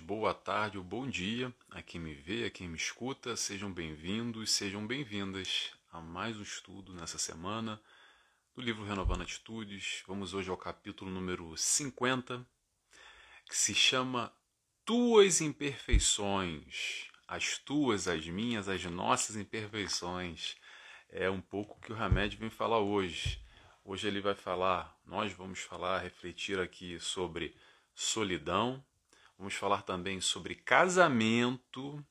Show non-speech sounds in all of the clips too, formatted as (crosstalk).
boa tarde ou bom dia a quem me vê, a quem me escuta. Sejam bem-vindos, sejam bem-vindas a mais um estudo nessa semana do livro Renovando Atitudes. Vamos hoje ao capítulo número 50, que se chama Tuas Imperfeições. As tuas, as minhas, as nossas imperfeições. É um pouco que o Hamed vem falar hoje. Hoje ele vai falar, nós vamos falar, refletir aqui sobre solidão, vamos falar também sobre casamento,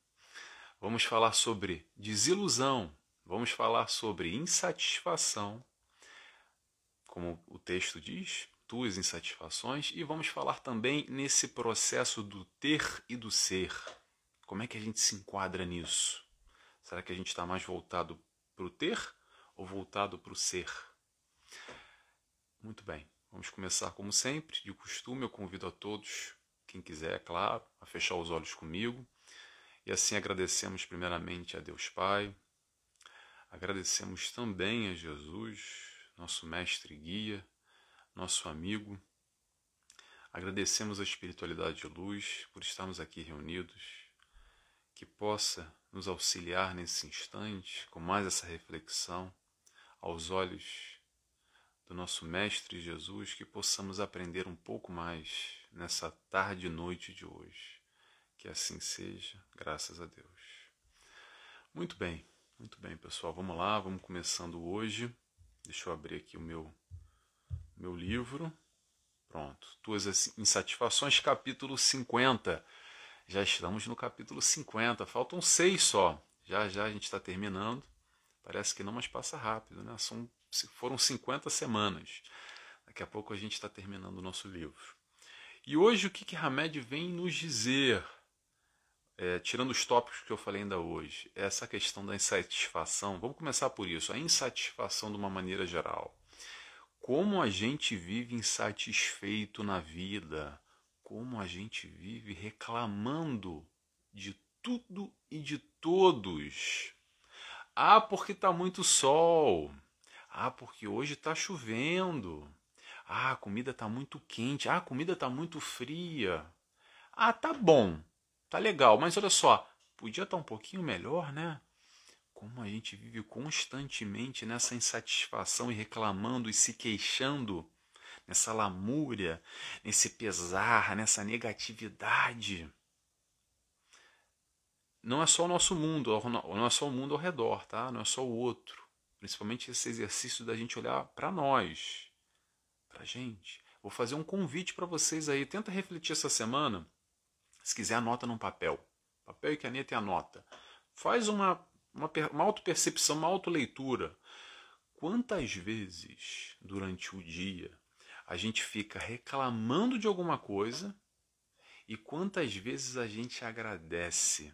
vamos falar sobre desilusão, vamos falar sobre insatisfação, como o texto diz, tuas insatisfações, e vamos falar também nesse processo do ter e do ser. Como é que a gente se enquadra nisso? Será que a gente está mais voltado para o ter ou voltado para o ser? Muito bem. Vamos começar como sempre, de costume, eu convido a todos, quem quiser, é claro, a fechar os olhos comigo. E assim agradecemos primeiramente a Deus Pai, agradecemos também a Jesus, nosso mestre e guia, nosso amigo. Agradecemos a espiritualidade de luz por estarmos aqui reunidos, que possa nos auxiliar nesse instante com mais essa reflexão aos olhos do nosso Mestre Jesus, que possamos aprender um pouco mais nessa tarde e noite de hoje. Que assim seja, graças a Deus. Muito bem, muito bem, pessoal. Vamos lá, vamos começando hoje. Deixa eu abrir aqui o meu, meu livro. Pronto. Tuas Insatisfações, capítulo 50. Já estamos no capítulo 50. Faltam seis só. Já já a gente está terminando. Parece que não, mas passa rápido, né? São foram 50 semanas. Daqui a pouco a gente está terminando o nosso livro. E hoje o que, que Hamed vem nos dizer, é, tirando os tópicos que eu falei ainda hoje, essa questão da insatisfação. Vamos começar por isso, a insatisfação de uma maneira geral. Como a gente vive insatisfeito na vida, como a gente vive reclamando de tudo e de todos. Ah, porque está muito sol. Ah, porque hoje está chovendo. Ah, a comida está muito quente. Ah, a comida está muito fria. Ah, tá bom. Tá legal, mas olha só, podia estar tá um pouquinho melhor, né? Como a gente vive constantemente nessa insatisfação e reclamando e se queixando, nessa lamúria, nesse pesar, nessa negatividade. Não é só o nosso mundo, não é só o mundo ao redor, tá? Não é só o outro. Principalmente esse exercício da gente olhar para nós, gente. Vou fazer um convite para vocês aí. Tenta refletir essa semana. Se quiser, anota num papel. Papel e caneta e anota. Faz uma, uma, uma autopercepção, uma autoleitura. Quantas vezes durante o dia a gente fica reclamando de alguma coisa e quantas vezes a gente agradece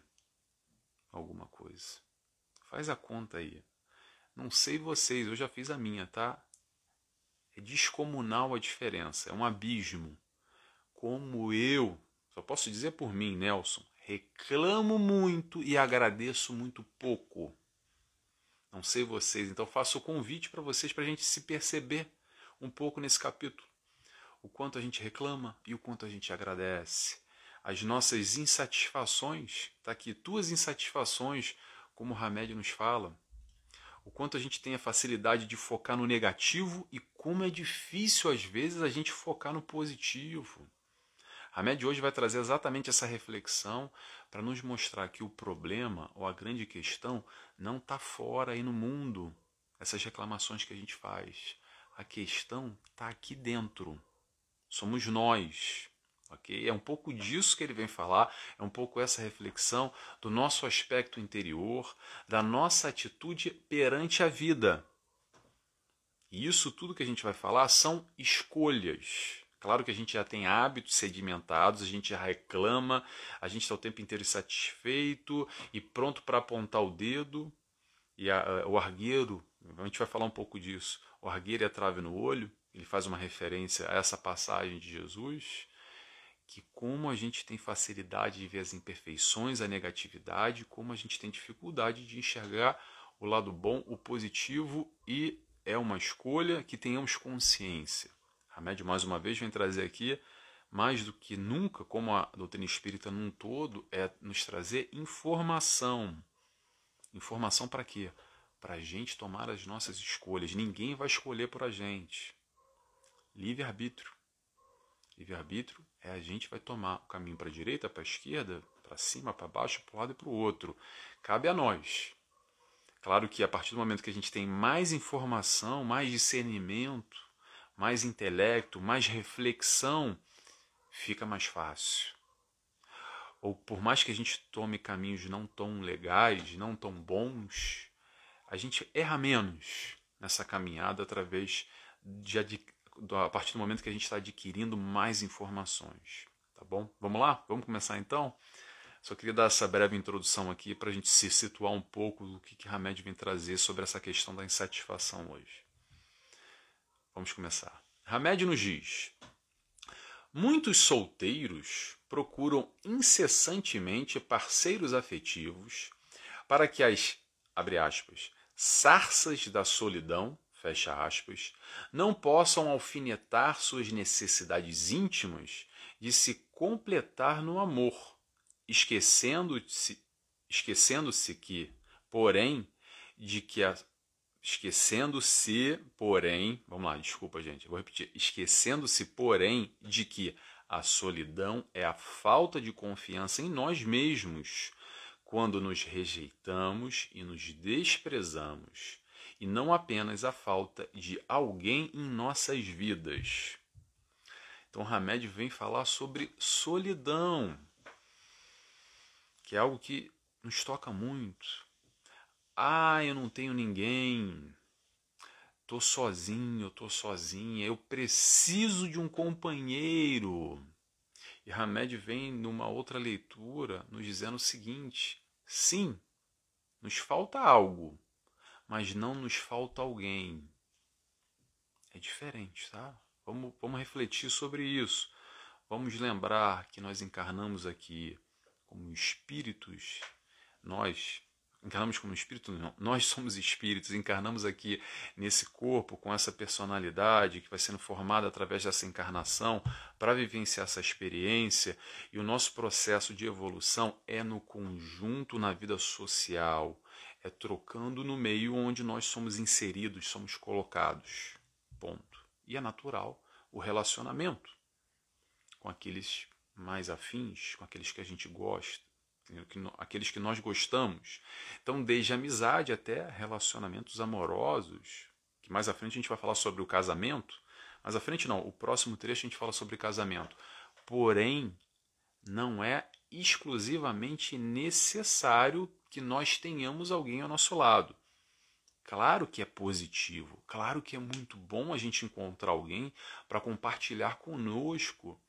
alguma coisa? Faz a conta aí. Não sei vocês, eu já fiz a minha, tá? É descomunal a diferença, é um abismo. Como eu, só posso dizer por mim, Nelson, reclamo muito e agradeço muito pouco. Não sei vocês, então faço o convite para vocês para a gente se perceber um pouco nesse capítulo. O quanto a gente reclama e o quanto a gente agradece. As nossas insatisfações, tá aqui, tuas insatisfações, como o Hamed nos fala, o quanto a gente tem a facilidade de focar no negativo e como é difícil às vezes a gente focar no positivo. A média hoje vai trazer exatamente essa reflexão para nos mostrar que o problema ou a grande questão não está fora aí no mundo, essas reclamações que a gente faz. A questão está aqui dentro. Somos nós ok? É um pouco disso que ele vem falar, é um pouco essa reflexão do nosso aspecto interior, da nossa atitude perante a vida. E isso tudo que a gente vai falar são escolhas. Claro que a gente já tem hábitos sedimentados, a gente já reclama, a gente está o tempo inteiro insatisfeito e pronto para apontar o dedo. E a, o argueiro, a gente vai falar um pouco disso. O argueiro e a trave no olho, ele faz uma referência a essa passagem de Jesus que como a gente tem facilidade de ver as imperfeições, a negatividade, como a gente tem dificuldade de enxergar o lado bom, o positivo e é uma escolha que tenhamos consciência. A média mais uma vez vem trazer aqui mais do que nunca, como a doutrina espírita num todo, é nos trazer informação. Informação para quê? Para a gente tomar as nossas escolhas. Ninguém vai escolher por a gente. Livre-arbítrio. Livre-arbítrio é a gente vai tomar o caminho para a direita, para a esquerda, para cima, para baixo, para um lado e para o outro. Cabe a nós. Claro que a partir do momento que a gente tem mais informação, mais discernimento, mais intelecto, mais reflexão, fica mais fácil. Ou por mais que a gente tome caminhos não tão legais, não tão bons, a gente erra menos nessa caminhada através de a partir do momento que a gente está adquirindo mais informações. Tá bom? Vamos lá? Vamos começar então? Só queria dar essa breve introdução aqui para a gente se situar um pouco do que, que Hamed vem trazer sobre essa questão da insatisfação hoje. Vamos começar. Hamed nos diz: Muitos solteiros procuram incessantemente parceiros afetivos para que as, abre aspas, sarças da solidão fecha aspas, não possam alfinetar suas necessidades íntimas de se completar no amor, esquecendo-se esquecendo-se que, porém, de que a esquecendo-se, porém, vamos lá, desculpa, gente, vou repetir, esquecendo-se, porém, de que a solidão é a falta de confiança em nós mesmos, quando nos rejeitamos e nos desprezamos e não apenas a falta de alguém em nossas vidas. Então, Hamed vem falar sobre solidão, que é algo que nos toca muito. Ah, eu não tenho ninguém, tô sozinho, tô sozinha, eu preciso de um companheiro. E Hamed vem numa outra leitura nos dizendo o seguinte: sim, nos falta algo, mas não nos falta alguém. É diferente, tá? Vamos, vamos refletir sobre isso. Vamos lembrar que nós encarnamos aqui como espíritos, nós encarnamos como espírito, não, nós somos espíritos, encarnamos aqui nesse corpo com essa personalidade que vai sendo formada através dessa encarnação para vivenciar essa experiência e o nosso processo de evolução é no conjunto na vida social, é trocando no meio onde nós somos inseridos, somos colocados. Ponto. E é natural o relacionamento com aqueles mais afins, com aqueles que a gente gosta, aqueles que nós gostamos. Então, desde amizade até relacionamentos amorosos, que mais à frente a gente vai falar sobre o casamento. Mais à frente não, o próximo trecho a gente fala sobre casamento. Porém, não é exclusivamente necessário que nós tenhamos alguém ao nosso lado. Claro que é positivo, claro que é muito bom a gente encontrar alguém para compartilhar conosco,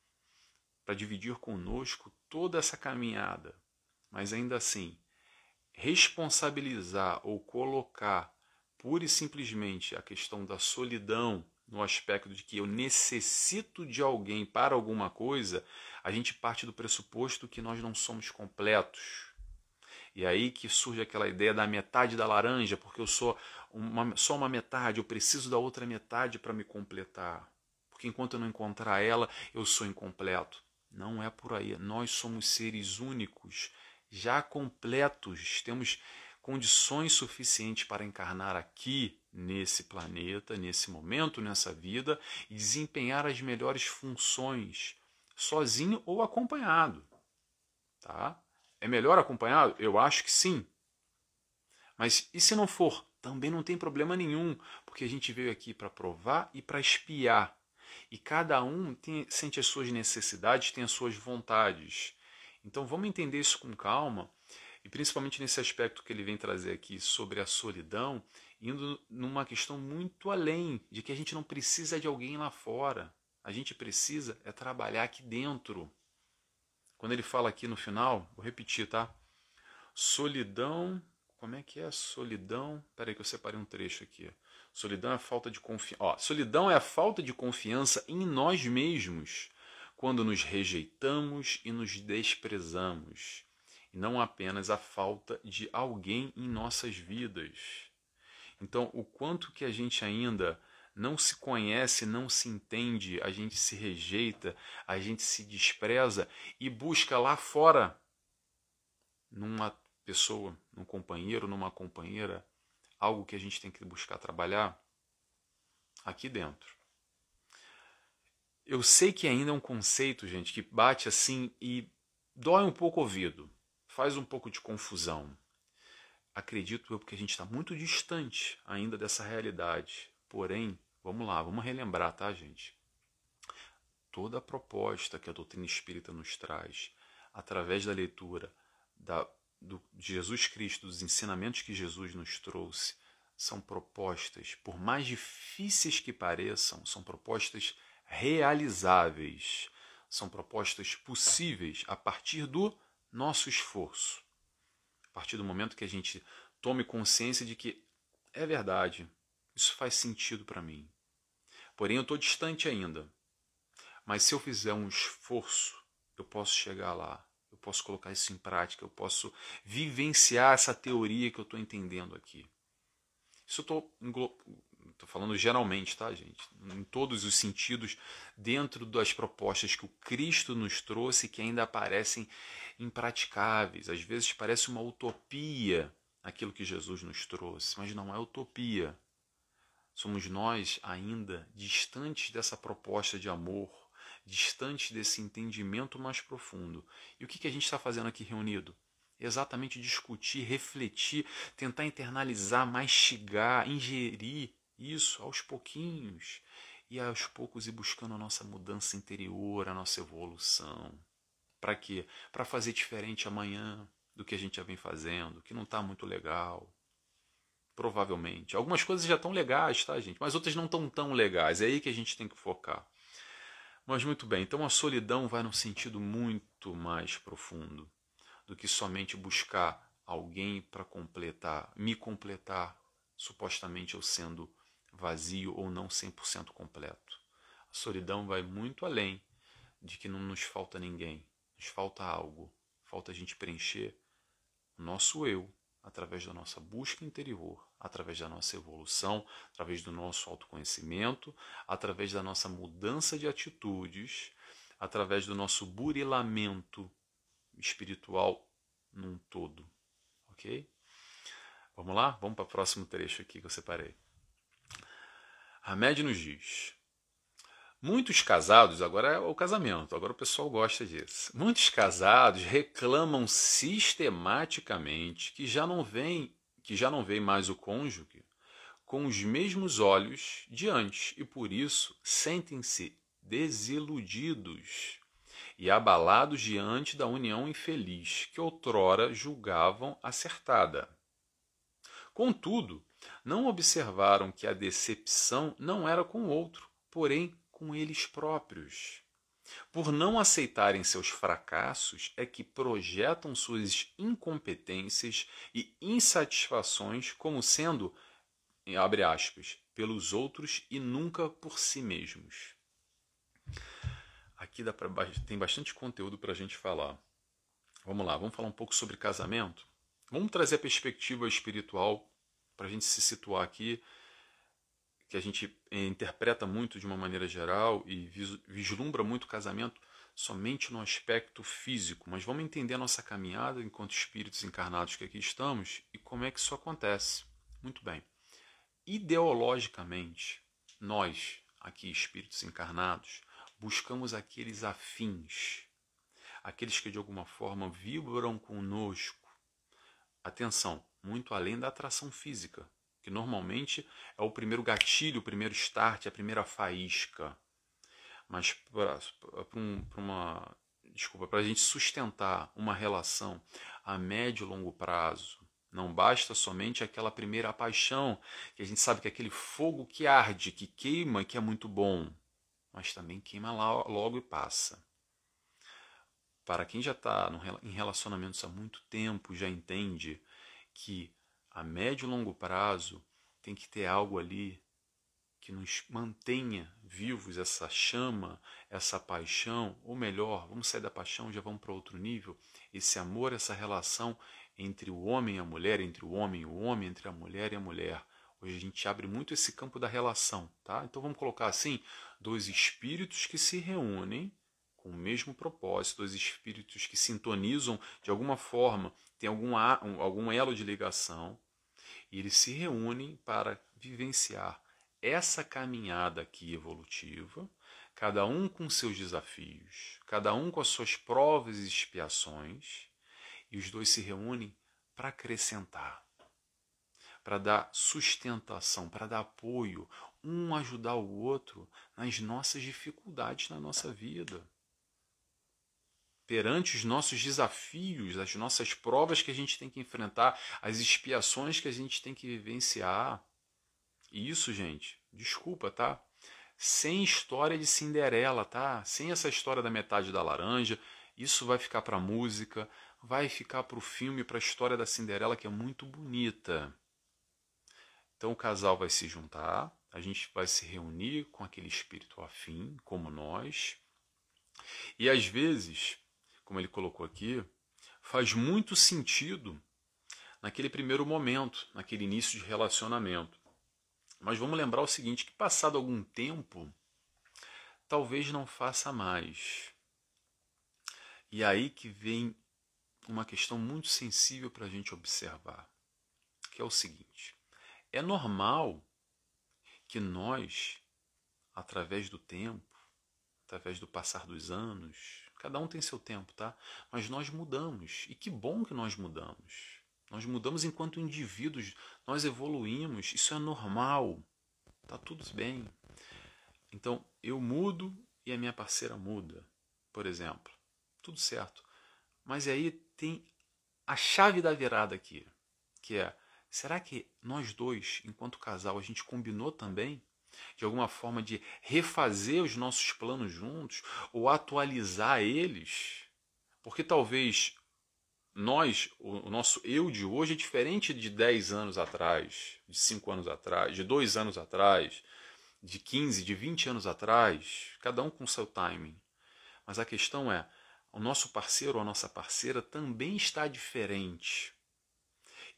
para dividir conosco toda essa caminhada. Mas ainda assim, responsabilizar ou colocar pura e simplesmente a questão da solidão no aspecto de que eu necessito de alguém para alguma coisa, a gente parte do pressuposto que nós não somos completos e aí que surge aquela ideia da metade da laranja, porque eu sou uma, só uma metade, eu preciso da outra metade para me completar. Porque enquanto eu não encontrar ela, eu sou incompleto. Não é por aí. Nós somos seres únicos, já completos, temos condições suficientes para encarnar aqui nesse planeta, nesse momento, nessa vida e desempenhar as melhores funções, sozinho ou acompanhado, tá? É melhor acompanhado? Eu acho que sim. Mas e se não for? Também não tem problema nenhum, porque a gente veio aqui para provar e para espiar. E cada um tem, sente as suas necessidades, tem as suas vontades. Então vamos entender isso com calma, e principalmente nesse aspecto que ele vem trazer aqui sobre a solidão, indo numa questão muito além de que a gente não precisa de alguém lá fora. A gente precisa é trabalhar aqui dentro. Quando ele fala aqui no final, vou repetir, tá? Solidão, como é que é solidão? Peraí que eu separei um trecho aqui. Solidão é a falta de confiança. Solidão é a falta de confiança em nós mesmos quando nos rejeitamos e nos desprezamos, e não apenas a falta de alguém em nossas vidas. Então, o quanto que a gente ainda não se conhece, não se entende, a gente se rejeita, a gente se despreza e busca lá fora, numa pessoa, num companheiro, numa companheira, algo que a gente tem que buscar trabalhar aqui dentro. Eu sei que ainda é um conceito, gente, que bate assim e dói um pouco o ouvido, faz um pouco de confusão. Acredito eu porque a gente está muito distante ainda dessa realidade. Porém, vamos lá, vamos relembrar, tá, gente? Toda a proposta que a doutrina espírita nos traz, através da leitura da, do, de Jesus Cristo, dos ensinamentos que Jesus nos trouxe, são propostas, por mais difíceis que pareçam, são propostas realizáveis, são propostas possíveis a partir do nosso esforço. A partir do momento que a gente tome consciência de que é verdade, isso faz sentido para mim. Porém, eu estou distante ainda. Mas se eu fizer um esforço, eu posso chegar lá. Eu posso colocar isso em prática. Eu posso vivenciar essa teoria que eu estou entendendo aqui. Isso eu estou Estou falando geralmente, tá, gente? Em todos os sentidos, dentro das propostas que o Cristo nos trouxe, que ainda parecem impraticáveis. Às vezes parece uma utopia aquilo que Jesus nos trouxe, mas não é utopia. Somos nós ainda distantes dessa proposta de amor, distantes desse entendimento mais profundo. E o que, a gente está fazendo aqui reunido? Exatamente discutir, refletir, tentar internalizar, mastigar, ingerir isso aos pouquinhos e aos poucos ir buscando a nossa mudança interior, a nossa evolução. Para quê? Para fazer diferente amanhã do que a gente já vem fazendo, que não está muito legal. Provavelmente. Algumas coisas já estão legais, tá, gente? Mas outras não estão tão legais. É aí que a gente tem que focar. Mas muito bem, então a solidão vai num sentido muito mais profundo do que somente buscar alguém para completar, me completar, supostamente eu sendo vazio ou não 100% completo. A solidão vai muito além de que não nos falta ninguém, nos falta algo, falta a gente preencher o nosso eu através da nossa busca interior, através da nossa evolução, através do nosso autoconhecimento, através da nossa mudança de atitudes, através do nosso burilamento espiritual num todo. Ok? Vamos lá? Vamos para o próximo trecho aqui que eu separei. Hamed nos diz: Muitos casados, agora é o casamento, agora o pessoal gosta disso. Muitos casados reclamam sistematicamente que já não vem, que já não vem mais o cônjuge com os mesmos olhos de antes e por isso sentem-se desiludidos e abalados diante da união infeliz que outrora julgavam acertada. Contudo, não observaram que a decepção não era com o outro, porém com eles próprios. Por não aceitarem seus fracassos, é que projetam suas incompetências e insatisfações como sendo, abre aspas, pelos outros e nunca por si mesmos. Aqui dá pra, tem bastante conteúdo para a gente falar. Vamos lá, vamos falar um pouco sobre casamento? Vamos trazer a perspectiva espiritual para a gente se situar aqui, que a gente interpreta muito de uma maneira geral e vislumbra muito o casamento somente no aspecto físico, mas vamos entender a nossa caminhada enquanto espíritos encarnados que aqui estamos e como é que isso acontece. Muito bem. Ideologicamente, nós, aqui espíritos encarnados, buscamos aqueles afins, aqueles que de alguma forma vibram conosco. Atenção, muito além da atração física, que normalmente é o primeiro gatilho, o primeiro start, a primeira faísca. Mas para um, uma desculpa, para a gente sustentar uma relação a médio e longo prazo, não basta somente aquela primeira paixão, que a gente sabe que é aquele fogo que arde, que queima, que é muito bom, mas também queima logo e passa. Para quem já está em relacionamentos há muito tempo, já entende que a médio e longo prazo tem que ter algo ali que nos mantenha vivos essa chama, essa paixão, ou melhor, vamos sair da paixão, já vamos para outro nível, esse amor, essa relação entre o homem e a mulher, entre o homem e o homem, entre a mulher e a mulher, Hoje a gente abre muito esse campo da relação, tá? Então vamos colocar assim: dois espíritos que se reúnem com o mesmo propósito, dois espíritos que sintonizam de alguma forma, tem algum, algum elo de ligação, e eles se reúnem para vivenciar essa caminhada aqui evolutiva, cada um com seus desafios, cada um com as suas provas e expiações, e os dois se reúnem para acrescentar, para dar sustentação, para dar apoio, um ajudar o outro nas nossas dificuldades na nossa vida. Perante os nossos desafios, as nossas provas que a gente tem que enfrentar, as expiações que a gente tem que vivenciar. E isso, gente, desculpa, tá? Sem história de Cinderela, tá? Sem essa história da metade da laranja, isso vai ficar para música, vai ficar para o filme, para a história da Cinderela, que é muito bonita. Então o casal vai se juntar, a gente vai se reunir com aquele espírito afim, como nós. E às vezes, como ele colocou aqui, faz muito sentido naquele primeiro momento, naquele início de relacionamento. Mas vamos lembrar o seguinte, que passado algum tempo, talvez não faça mais. E aí que vem uma questão muito sensível para a gente observar, que é o seguinte: é normal que nós, através do tempo, através do passar dos anos, cada um tem seu tempo, tá? Mas nós mudamos, e que bom que nós mudamos. Nós mudamos enquanto indivíduos, nós evoluímos, isso é normal, tá tudo bem. Então, eu mudo e a minha parceira muda, por exemplo. Tudo certo. Mas aí tem a chave da virada aqui, que é: será que nós dois, enquanto casal, a gente combinou também de alguma forma de refazer os nossos planos juntos ou atualizar eles? Porque talvez nós, o nosso eu de hoje é diferente de 10 anos atrás, de 5 anos atrás, de 2 anos atrás, de 15, de 20 anos atrás, cada um com seu timing. Mas a questão é, o nosso parceiro ou a nossa parceira também está diferente.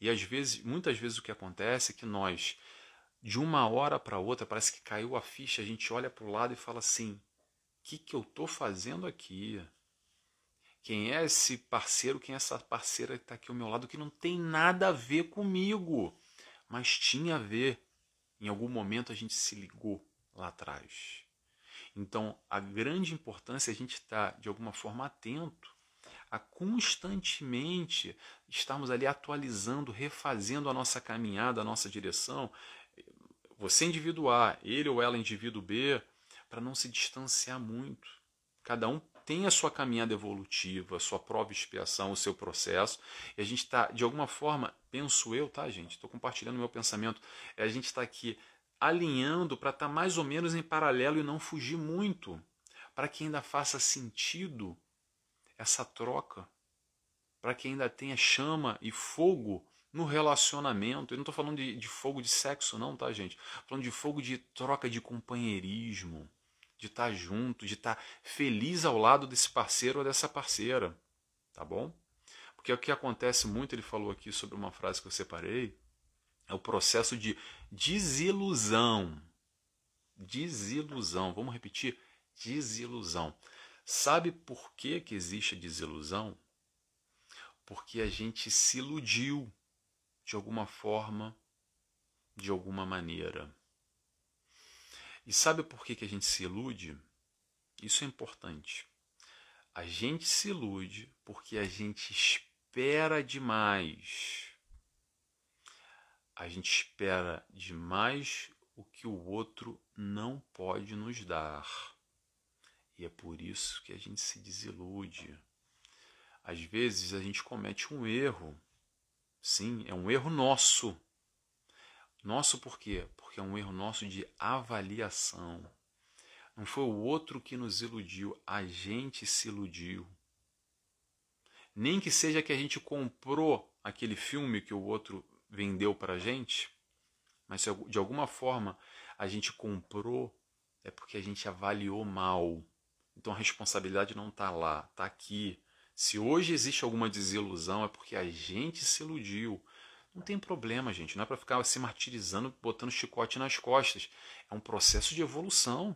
E às vezes, muitas vezes o que acontece é que nós, de uma hora para outra, parece que caiu a ficha, a gente olha para o lado e fala assim: o que, que eu estou fazendo aqui? Quem é esse parceiro, quem é essa parceira que está aqui ao meu lado que não tem nada a ver comigo, mas tinha a ver. Em algum momento a gente se ligou lá atrás. Então, a grande importância é a gente estar, de alguma forma, atento a constantemente estarmos ali atualizando, refazendo a nossa caminhada, a nossa direção. Você indivíduo A, ele ou ela indivíduo B, para não se distanciar muito. Cada um tem a sua caminhada evolutiva, a sua prova expiação, o seu processo, e a gente está, de alguma forma, penso eu, tá, gente? Estou compartilhando meu pensamento, é a gente está aqui alinhando para estar tá mais ou menos em paralelo e não fugir muito, para que ainda faça sentido essa troca, para que ainda tenha chama e fogo no relacionamento. Eu não estou falando de, de, fogo de sexo, não, tá, gente? Estou falando de fogo de troca de companheirismo, de estar tá junto, de estar tá feliz ao lado desse parceiro ou dessa parceira, tá bom? Porque o que acontece muito, ele falou aqui sobre uma frase que eu separei, é o processo de desilusão. Desilusão. Vamos repetir? Desilusão. Sabe por que, que existe desilusão? Porque a gente se iludiu de alguma forma, de alguma maneira. E sabe por que, que a gente se ilude? Isso é importante. A gente se ilude porque a gente espera demais a gente espera demais o que o outro não pode nos dar. E é por isso que a gente se desilude. Às vezes a gente comete um erro. Sim, é um erro nosso. Nosso por quê? Porque é um erro nosso de avaliação. Não foi o outro que nos iludiu, a gente se iludiu. Nem que seja que a gente comprou aquele filme que o outro vendeu para a gente, mas se de alguma forma a gente comprou, é porque a gente avaliou mal. Então a responsabilidade não está lá, está aqui. Se hoje existe alguma desilusão, é porque a gente se iludiu. Não tem problema, gente. Não é para ficar se martirizando, botando chicote nas costas. É um processo de evolução.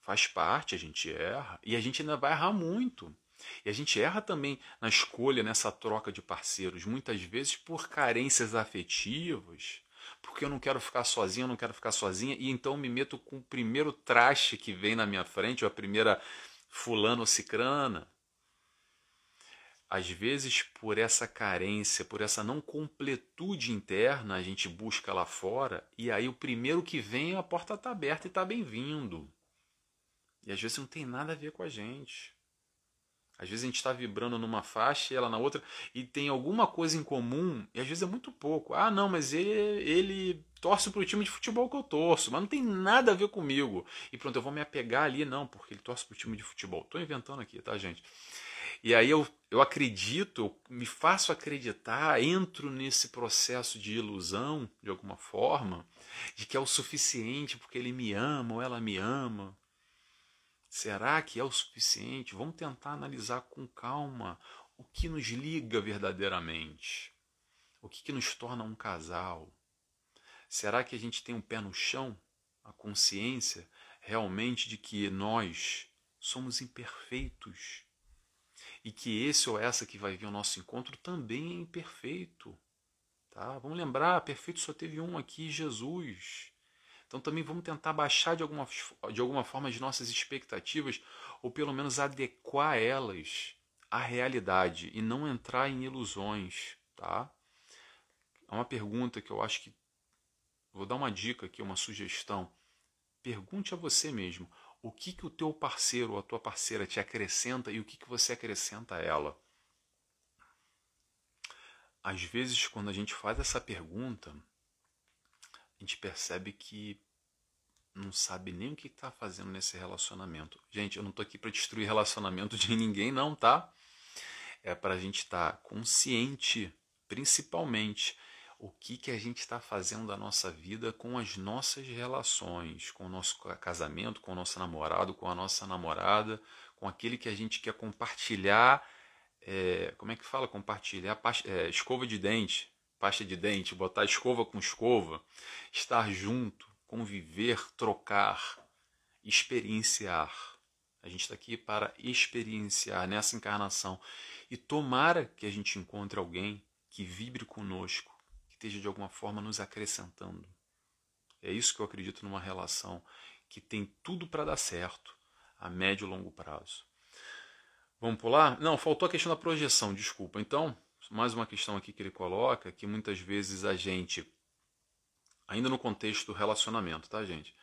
Faz parte, a gente erra. E a gente ainda vai errar muito. E a gente erra também na escolha, nessa troca de parceiros, muitas vezes por carências afetivas, porque eu não quero ficar sozinho, eu não quero ficar sozinha, e então me meto com o primeiro traste que vem na minha frente, ou a primeira fulano ou cicrana. Às vezes, por essa carência, por essa não completude interna, a gente busca lá fora, e aí o primeiro que vem, a porta está aberta e está bem-vindo. E às vezes não tem nada a ver com a gente. Às vezes a gente está vibrando numa faixa e ela na outra, e tem alguma coisa em comum, e às vezes é muito pouco. Ah, não, mas ele, ele torce para o time de futebol que eu torço, mas não tem nada a ver comigo. E pronto, eu vou me apegar ali, não, porque ele torce para o time de futebol. Estou inventando aqui, tá, gente? E aí eu, eu acredito, eu me faço acreditar, entro nesse processo de ilusão, de alguma forma, de que é o suficiente porque ele me ama ou ela me ama. Será que é o suficiente? Vamos tentar analisar com calma o que nos liga verdadeiramente. O que, que nos torna um casal. Será que a gente tem um pé no chão? A consciência realmente de que nós somos imperfeitos e que esse ou essa que vai vir ao nosso encontro também é imperfeito. Tá? Vamos lembrar, perfeito só teve um aqui, Jesus. Então também vamos tentar baixar de alguma, de alguma forma as nossas expectativas, ou pelo menos adequar elas à realidade e não entrar em ilusões. Tá? É uma pergunta que eu acho que. Vou dar uma dica aqui, uma sugestão. Pergunte a você mesmo o que, que o teu parceiro ou a tua parceira te acrescenta e o que, que você acrescenta a ela. Às vezes, quando a gente faz essa pergunta, a gente percebe que não sabe nem o que está fazendo nesse relacionamento. Gente, eu não estou aqui para destruir relacionamento de ninguém, não, tá? É para a gente estar tá consciente, principalmente, o que, que a gente está fazendo da nossa vida com as nossas relações, com o nosso casamento, com o nosso namorado, com a nossa namorada, com aquele que a gente quer compartilhar. É, como é que fala? Compartilhar é, escova de dente, pasta de dente, botar escova com escova, estar junto, conviver, trocar, experienciar. A gente está aqui para experienciar nessa encarnação. E tomara que a gente encontre alguém que vibre conosco, que esteja de alguma forma nos acrescentando. É isso que eu acredito numa relação que tem tudo para dar certo a médio e longo prazo. Vamos pular? Não, faltou a questão da projeção, desculpa. Então, mais uma questão aqui que ele coloca, que muitas vezes a gente, ainda no contexto do relacionamento, tá, gente?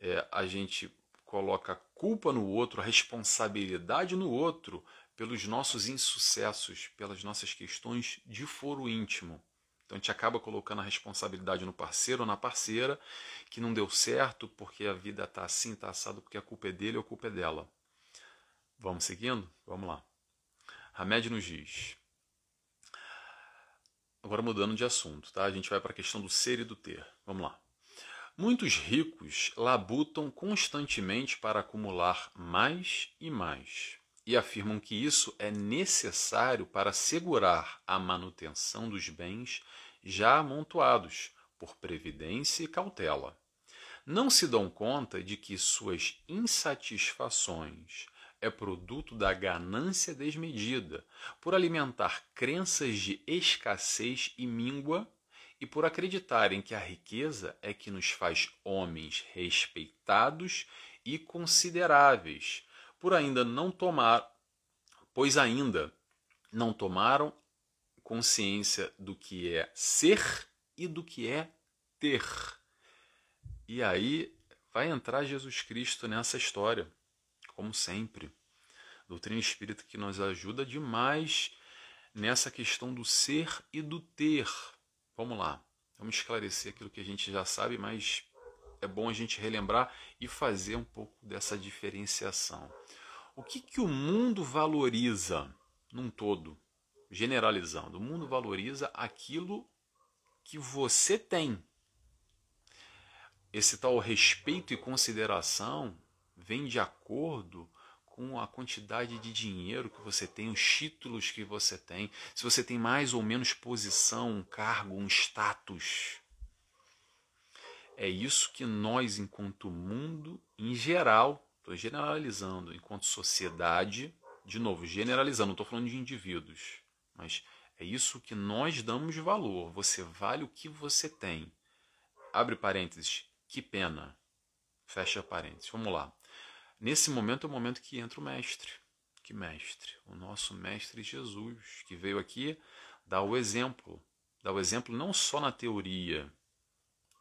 É, a gente coloca a culpa no outro, a responsabilidade no outro pelos nossos insucessos, pelas nossas questões de foro íntimo. Então a gente acaba colocando a responsabilidade no parceiro ou na parceira que não deu certo porque a vida está assim, está assado, porque a culpa é dele ou a culpa é dela. Vamos seguindo? Vamos lá. Hamed nos diz: Agora mudando de assunto, tá? A gente vai para a questão do ser e do ter. Vamos lá. Muitos ricos labutam constantemente para acumular mais e mais e afirmam que isso é necessário para assegurar a manutenção dos bens já amontoados por previdência e cautela. Não se dão conta de que suas insatisfações, é produto da ganância desmedida, por alimentar crenças de escassez e míngua e por acreditarem que a riqueza é que nos faz homens respeitados e consideráveis, por ainda não tomar, pois ainda não tomaram consciência do que é ser e do que é ter. E aí vai entrar Jesus Cristo nessa história como sempre. Doutrina espírita que nos ajuda demais nessa questão do ser e do ter. Vamos lá, vamos esclarecer aquilo que a gente já sabe, mas é bom a gente relembrar e fazer um pouco dessa diferenciação. O que, que o mundo valoriza num todo? Generalizando, o mundo valoriza aquilo que você tem. Esse tal respeito e consideração vem de acordo com a quantidade de dinheiro que você tem, os títulos que você tem, se você tem mais ou menos posição, um cargo, um status. É isso que nós, enquanto mundo em geral, estou generalizando, enquanto sociedade, de novo, generalizando, não estou falando de indivíduos, mas é isso que nós damos valor. Você vale o que você tem. Abre parênteses, que pena. Fecha parênteses. Vamos lá. Nesse momento é o momento que entra o mestre. Que mestre? O nosso mestre Jesus, que veio aqui dar o exemplo. Dar o exemplo não só na teoria,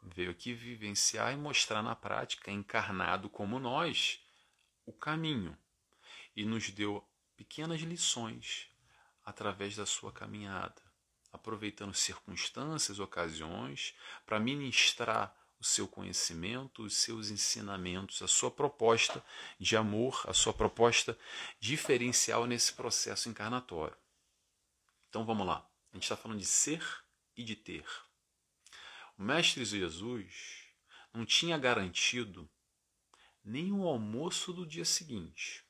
veio aqui vivenciar e mostrar na prática, encarnado como nós, o caminho. E nos deu pequenas lições através da sua caminhada, aproveitando circunstâncias, ocasiões, para ministrar o seu conhecimento, os seus ensinamentos, a sua proposta de amor, a sua proposta diferencial nesse processo encarnatório. Então vamos lá. A gente está falando de ser e de ter. O Mestre Jesus não tinha garantido nem o almoço do dia seguinte.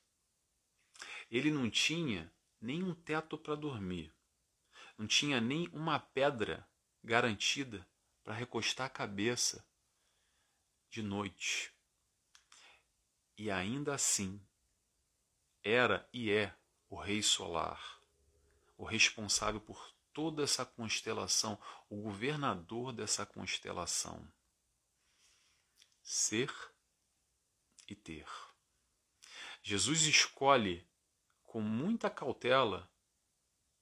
Ele não tinha nem um teto para dormir. Não tinha nem uma pedra garantida para recostar a cabeça de noite. E ainda assim, era e é o Rei Solar, o responsável por toda essa constelação, o governador dessa constelação. Ser e ter. Jesus escolhe com muita cautela,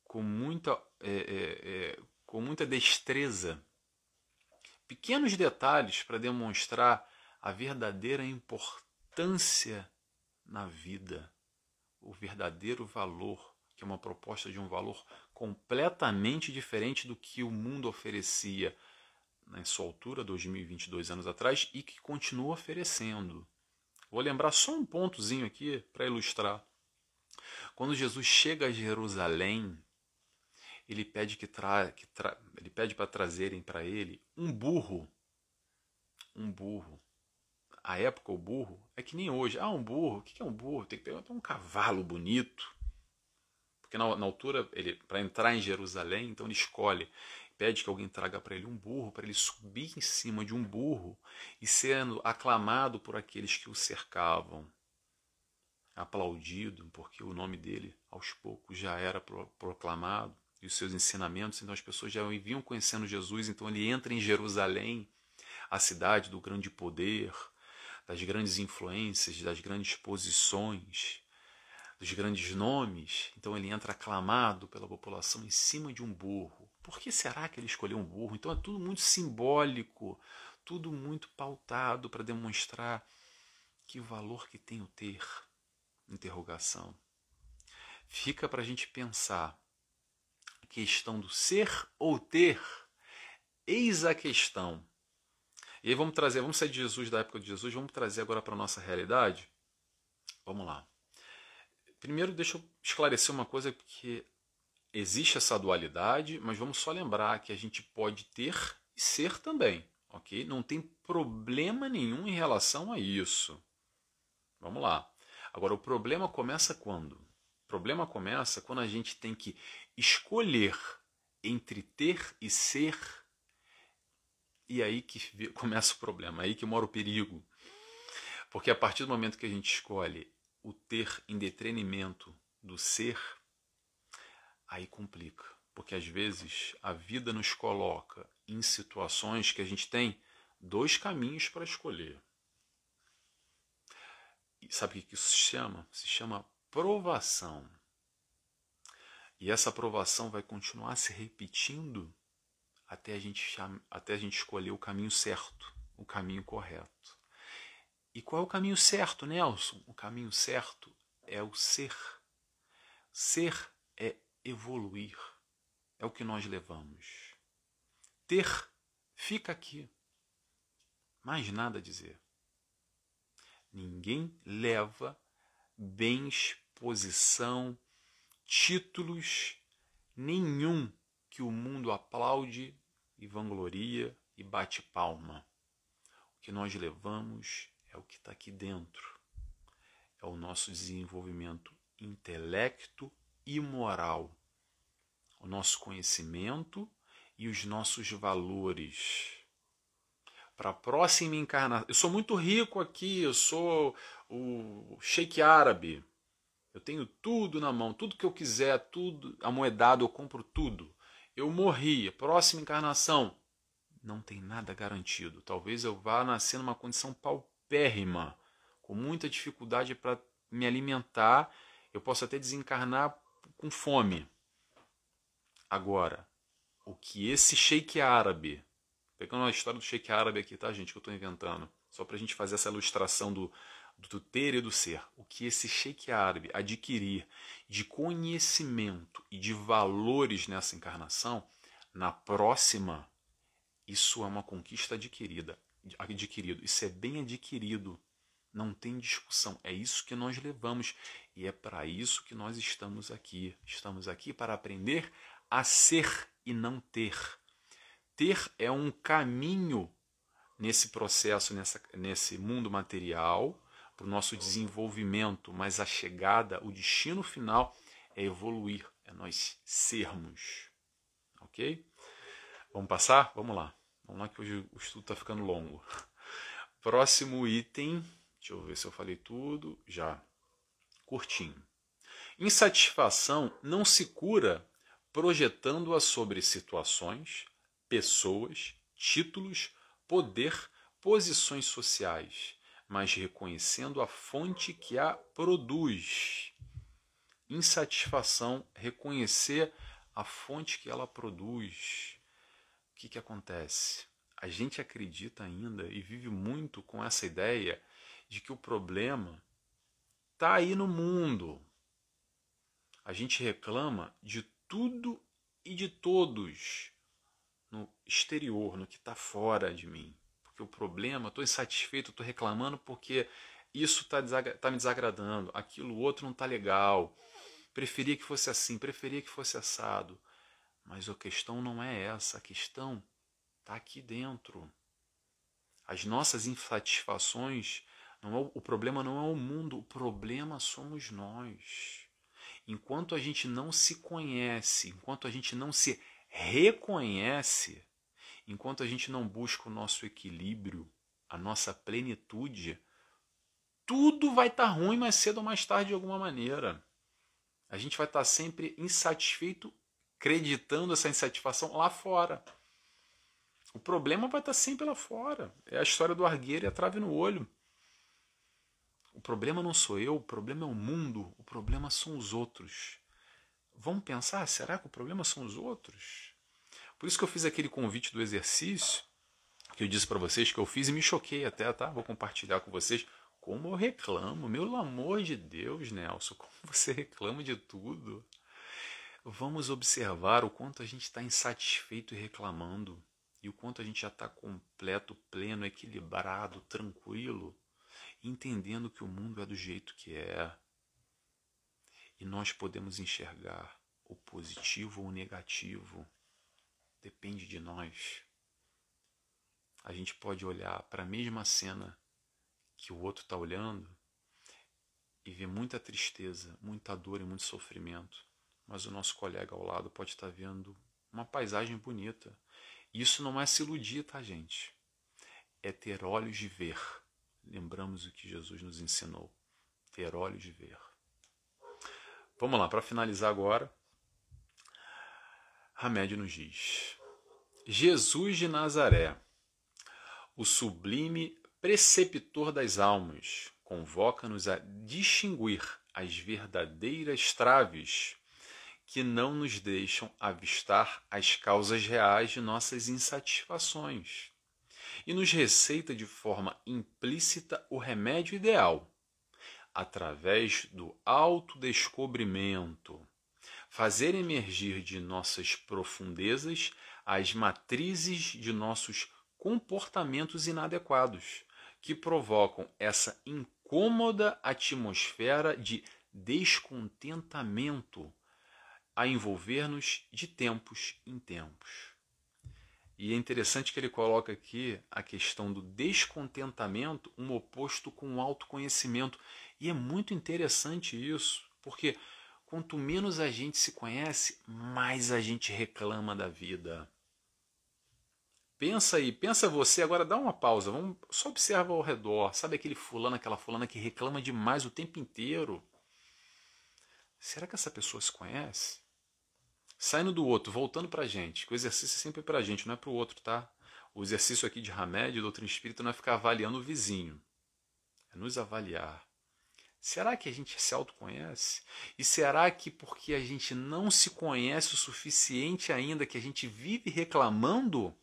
com muita, é, é, é, com muita destreza, pequenos detalhes para demonstrar a verdadeira importância na vida, o verdadeiro valor, que é uma proposta de um valor completamente diferente do que o mundo oferecia na sua altura, 2022 anos atrás, e que continua oferecendo. Vou lembrar só um pontozinho aqui para ilustrar. Quando Jesus chega a Jerusalém, ele pede que, tra, que tra, ele pede para trazerem para ele um burro. Um burro. A época o burro é que nem hoje. Ah, um burro. O que é um burro? Tem que ter um cavalo bonito. Porque na, na altura, ele para entrar em Jerusalém, então ele escolhe, pede que alguém traga para ele um burro, para ele subir em cima de um burro e sendo aclamado por aqueles que o cercavam aplaudido, porque o nome dele aos poucos já era proclamado e os seus ensinamentos, então as pessoas já vinham conhecendo Jesus, então ele entra em Jerusalém, a cidade do grande poder, das grandes influências, das grandes posições, dos grandes nomes. Então ele entra aclamado pela população em cima de um burro. Por que será que ele escolheu um burro? Então é tudo muito simbólico, tudo muito pautado para demonstrar que valor que tem o ter. Interrogação. Fica para a gente pensar questão do ser ou ter, eis a questão. E aí vamos trazer, vamos sair de Jesus, da época de Jesus, vamos trazer agora para a nossa realidade? Vamos lá. Primeiro, deixa eu esclarecer uma coisa, porque existe essa dualidade, mas vamos só lembrar que a gente pode ter e ser também, ok? Não tem problema nenhum em relação a isso. Vamos lá. Agora, o problema começa quando? O problema começa quando a gente tem que escolher entre ter e ser, e aí que (laughs) começa o problema, aí que mora o perigo. Porque a partir do momento que a gente escolhe o ter em detrimento do ser, aí complica. Porque às vezes a vida nos coloca em situações que a gente tem dois caminhos para escolher. E sabe o que isso se chama? Se chama provação. E essa aprovação vai continuar se repetindo até a gente, até a gente escolher o caminho certo, o caminho correto. E qual é o caminho certo, Nelson? O caminho certo é o ser. Ser é evoluir. É o que nós levamos. Ter fica aqui. Mais nada a dizer. Ninguém leva bens, posição, títulos nenhum que o mundo aplaude e vangloria e bate palma. O que nós levamos é o que está aqui dentro. é o nosso desenvolvimento intelecto e moral, o nosso conhecimento e os nossos valores. Para a próxima encarnação. Eu sou muito rico aqui, eu sou o sheik árabe. Eu tenho tudo na mão, tudo que eu quiser, tudo amoedado, eu compro tudo. Eu morri, próxima encarnação. Não tem nada garantido. Talvez eu vá nascer numa condição paupérrima, com muita dificuldade para me alimentar. Eu posso até desencarnar com fome. Agora, o que esse sheik árabe, pegando a história do sheik árabe aqui, tá, gente, que eu estou inventando, só para a gente fazer essa ilustração do, do ter e do ser, o que esse sheik árabe adquirir de conhecimento e de valores nessa encarnação, na próxima, isso é uma conquista adquirida. Adquirido. Isso é bem adquirido. Não tem discussão. É isso que nós levamos. E é para isso que nós estamos aqui. Estamos aqui para aprender a ser e não ter. Ter é um caminho nesse processo, nessa, nesse mundo material, para o nosso desenvolvimento, mas a chegada, o destino final é evoluir, é nós sermos. Ok? Vamos passar? Vamos lá. Vamos lá que hoje o estudo está ficando longo. (laughs) Próximo item, deixa eu ver se eu falei tudo. Já. Curtinho. Insatisfação não se cura projetando-a sobre situações, pessoas, títulos, poder, posições sociais, mas reconhecendo a fonte que a produz. Insatisfação, reconhecer a fonte que ela produz. O que, que acontece? A gente acredita ainda e vive muito com essa ideia de que o problema está aí no mundo. A gente reclama de tudo e de todos no exterior, no que está fora de mim. Porque o problema, estou insatisfeito, estou reclamando porque isso está tá me desagradando, aquilo outro não está legal. Preferia que fosse assim, preferia que fosse assado. Mas a questão não é essa, a questão está aqui dentro. As nossas insatisfações, não é, o problema não é o mundo, o problema somos nós enquanto a gente não se conhece, enquanto a gente não se reconhece, enquanto a gente não busca o nosso equilíbrio, a nossa plenitude, tudo vai estar tá ruim mais cedo ou mais tarde de alguma maneira. A gente vai estar tá sempre insatisfeito, acreditando essa insatisfação lá fora. O problema vai estar tá sempre lá fora. É a história do argueiro e a trave no olho. O problema não sou eu, o problema é o mundo, o problema são os outros. Vamos pensar, será que o problema são os outros? Por isso que eu fiz aquele convite do exercício, que eu disse para vocês que eu fiz e me choquei até, tá? Vou compartilhar com vocês como eu reclamo, meu amor de Deus, Nelson, (laughs) como você reclama de tudo. Vamos observar o quanto a gente está insatisfeito e reclamando, e o quanto a gente já está completo, pleno, equilibrado, tranquilo entendendo que o mundo é do jeito que é. E nós podemos enxergar o positivo ou o negativo. Depende de nós. A gente pode olhar para a mesma cena que o outro está olhando e ver muita tristeza, muita dor e muito sofrimento. Mas o nosso colega ao lado pode estar tá vendo uma paisagem bonita. Isso não é se iludir, tá, gente? É ter olhos de ver lembramos o que Jesus nos ensinou: ter olhos de ver. Vamos lá, para finalizar agora, Hamed nos diz: Jesus de Nazaré, o sublime preceptor das almas, convoca-nos a distinguir as verdadeiras traves que não nos deixam avistar as causas reais de nossas insatisfações e nos receita de forma implícita o remédio ideal, através do autodescobrimento, fazer emergir de nossas profundezas as matrizes de nossos comportamentos inadequados, que provocam essa incômoda atmosfera de descontentamento a envolver-nos de tempos em tempos. E é interessante que ele coloca aqui a questão do descontentamento, um oposto com o autoconhecimento. E é muito interessante isso, porque quanto menos a gente se conhece, mais a gente reclama da vida. Pensa aí, pensa você, agora dá uma pausa, vamos só observa ao redor. Sabe aquele fulano, aquela fulana que reclama demais o tempo inteiro? Será que essa pessoa se conhece? Saindo do outro, voltando para a gente, que o exercício é sempre para a gente, não é para o outro, tá? O exercício aqui de Hamed, doutrina espírita, não é ficar avaliando o vizinho, é nos avaliar. Será que a gente se autoconhece? E será que porque a gente não se conhece o suficiente ainda que a gente vive reclamando?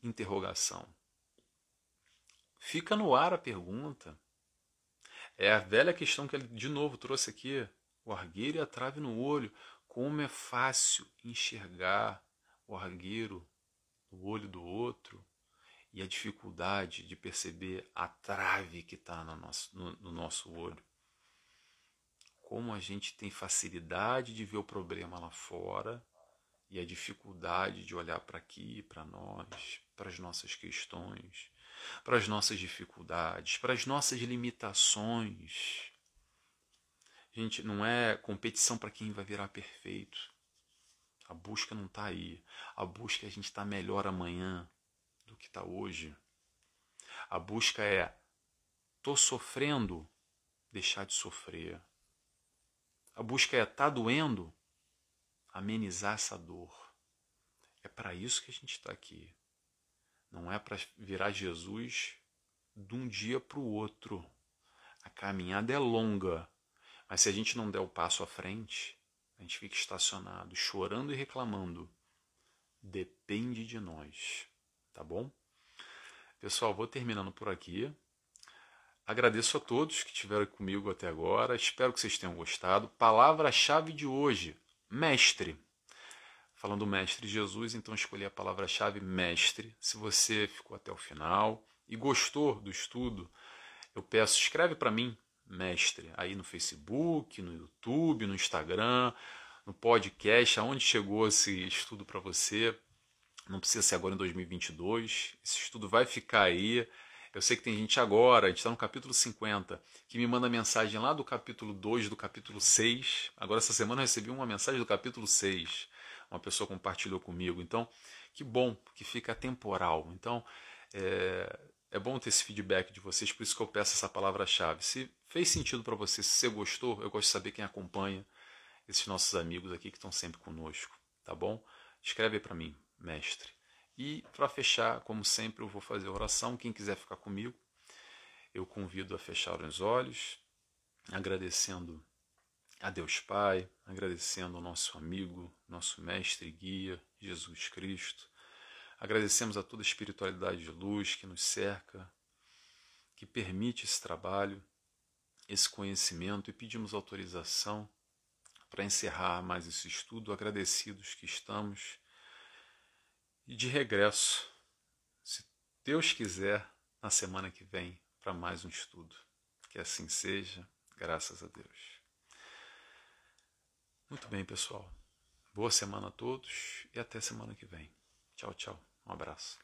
Interrogação. Fica no ar a pergunta. É a velha questão que ele de novo trouxe aqui. O argueiro e a trave no olho. Como é fácil enxergar o argueiro no olho do outro e a dificuldade de perceber a trave que está no nosso, no, no nosso olho. Como a gente tem facilidade de ver o problema lá fora e a dificuldade de olhar para aqui, para nós, para as nossas questões, para as nossas dificuldades, para as nossas limitações. Gente, não é competição para quem vai virar perfeito. A busca não está aí. A busca é a gente estar tá melhor amanhã do que está hoje. A busca é tô sofrendo, deixar de sofrer. A busca é tá doendo, amenizar essa dor. É para isso que a gente está aqui. Não é para virar Jesus de um dia para o outro. A caminhada é longa, mas se a gente não der o passo à frente, a gente fica estacionado, chorando e reclamando. Depende de nós, tá bom? Pessoal, vou terminando por aqui. Agradeço a todos que estiveram comigo até agora. Espero que vocês tenham gostado. Palavra-chave de hoje: mestre. Falando mestre Jesus, então escolhi a palavra-chave mestre. Se você ficou até o final e gostou do estudo, eu peço, escreve para mim mestre, aí no Facebook, no YouTube, no Instagram, no podcast, aonde chegou esse estudo para você. Não precisa ser agora em 2022. Esse estudo vai ficar aí. Eu sei que tem gente agora, a gente está no capítulo 50, que me manda mensagem lá do capítulo 2, do capítulo 6. Agora, essa semana, eu recebi uma mensagem do capítulo 6. Uma pessoa compartilhou comigo. Então, que bom que fica temporal. Então, é, é bom ter esse feedback de vocês, por isso que eu peço essa palavra-chave. Se fez sentido para você, se você gostou, eu gosto de saber quem acompanha esses nossos amigos aqui que estão sempre conosco, tá bom? Escreve para mim, mestre. E para fechar, como sempre, eu vou fazer a oração. Quem quiser ficar comigo, eu convido a fechar os olhos, agradecendo a Deus Pai, agradecendo ao nosso amigo, nosso mestre e guia, Jesus Cristo, Agradecemos a toda a espiritualidade de luz que nos cerca, que permite esse trabalho, esse conhecimento e pedimos autorização para encerrar mais esse estudo, agradecidos que estamos. E de regresso, se Deus quiser, na semana que vem, para mais um estudo. Que assim seja, graças a Deus. Muito bem, pessoal. Boa semana a todos e até semana que vem. Tchau, tchau. Um abraço.